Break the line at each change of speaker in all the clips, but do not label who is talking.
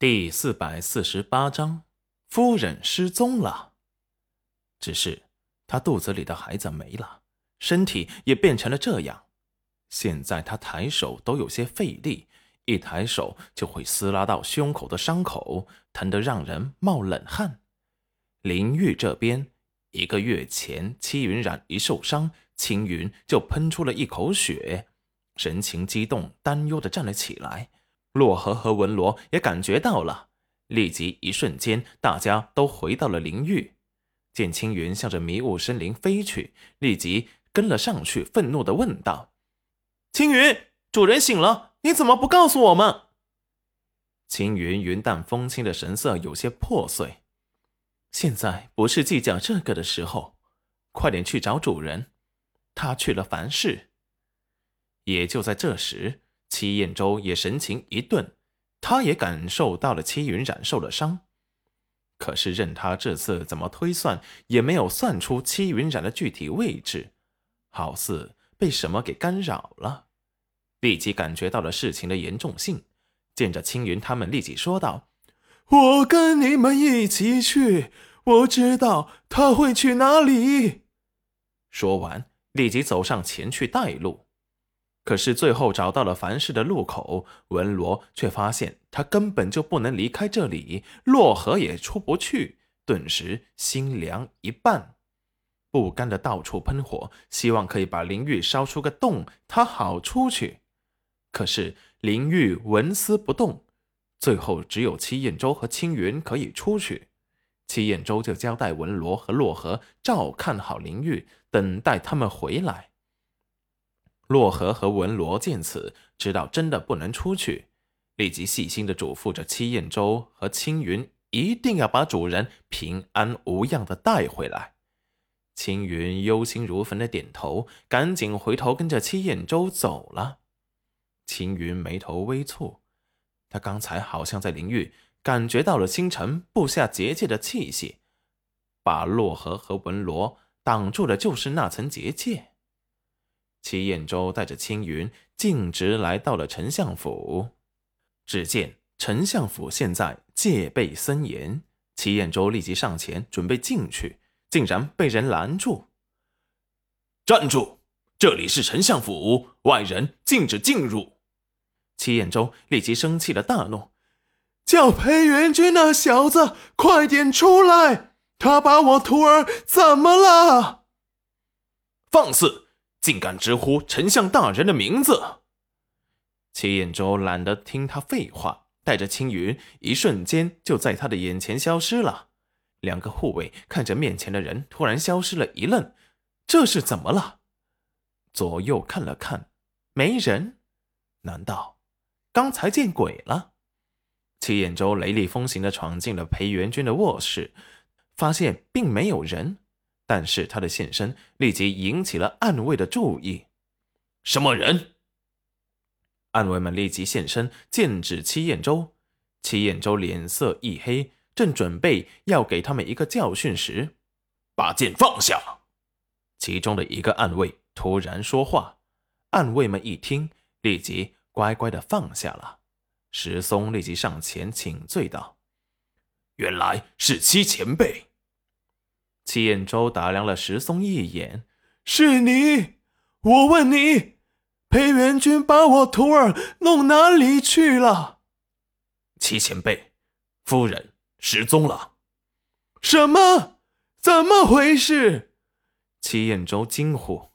第四百四十八章，夫人失踪了。只是她肚子里的孩子没了，身体也变成了这样。现在她抬手都有些费力，一抬手就会撕拉到胸口的伤口，疼得让人冒冷汗。林玉这边，一个月前戚云染一受伤，青云就喷出了一口血，神情激动、担忧的站了起来。洛河和文罗也感觉到了，立即一瞬间，大家都回到了灵域。见青云向着迷雾森林飞去，立即跟了上去，愤怒的问道：“青云，主人醒了，你怎么不告诉我们？”青云云淡风轻的神色有些破碎。现在不是计较这个的时候，快点去找主人。他去了凡世。也就在这时。戚彦周也神情一顿，他也感受到了戚云染受了伤，可是任他这次怎么推算，也没有算出戚云染的具体位置，好似被什么给干扰了。立即感觉到了事情的严重性，见着青云他们，立即说道：“
我跟你们一起去，我知道他会去哪里。”
说完，立即走上前去带路。可是最后找到了凡事的路口，文罗却发现他根本就不能离开这里，洛河也出不去，顿时心凉一半，不甘的到处喷火，希望可以把灵玉烧出个洞，他好出去。可是灵玉纹丝不动，最后只有戚彦周和青云可以出去。戚彦周就交代文罗和洛河照看好灵玉，等待他们回来。洛河和文罗见此，知道真的不能出去，立即细心的嘱咐着戚燕州和青云，一定要把主人平安无恙的带回来。青云忧心如焚的点头，赶紧回头跟着戚燕州走了。青云眉头微蹙，他刚才好像在灵域感觉到了星辰布下结界的气息，把洛河和文罗挡住的就是那层结界。齐彦周带着青云径直来到了丞相府，只见丞相府现在戒备森严。齐彦周立即上前准备进去，竟然被人拦住。
站住！这里是丞相府，外人禁止进入。
齐彦周立即生气的大怒：“
叫裴元君那小子快点出来！他把我徒儿怎么了？”
放肆！竟敢直呼丞相大人的名字！
齐彦周懒得听他废话，带着青云，一瞬间就在他的眼前消失了。两个护卫看着面前的人突然消失了，一愣：这是怎么了？左右看了看，没人。难道刚才见鬼了？齐彦周雷厉风行的闯进了裴元君的卧室，发现并没有人。但是他的现身立即引起了暗卫的注意。
什么人？
暗卫们立即现身，剑指戚彦周。戚彦周脸色一黑，正准备要给他们一个教训时，
把剑放下。
其中的一个暗卫突然说话，暗卫们一听，立即乖乖的放下了。石松立即上前请罪道：“
原来是戚前辈。”
戚彦周打量了石松一眼：“
是你？我问你，裴元君把我徒儿弄哪里去了？”
戚前辈，夫人失踪了。
什么？怎么回事？
戚彦周惊呼：“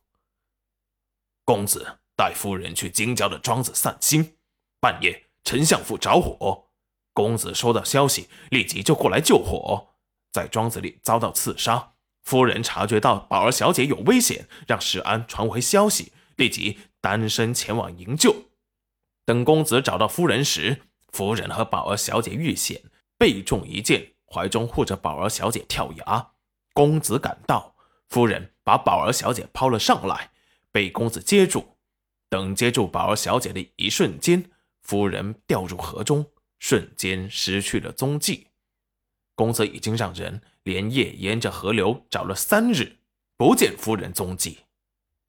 公子带夫人去京郊的庄子散心，半夜丞相府着火，公子收到消息，立即就过来救火。”在庄子里遭到刺杀，夫人察觉到宝儿小姐有危险，让石安传回消息，立即单身前往营救。等公子找到夫人时，夫人和宝儿小姐遇险，被中一箭，怀中护着宝儿小姐跳崖。公子赶到，夫人把宝儿小姐抛了上来，被公子接住。等接住宝儿小姐的一瞬间，夫人掉入河中，瞬间失去了踪迹。公子已经让人连夜沿着河流找了三日，不见夫人踪迹。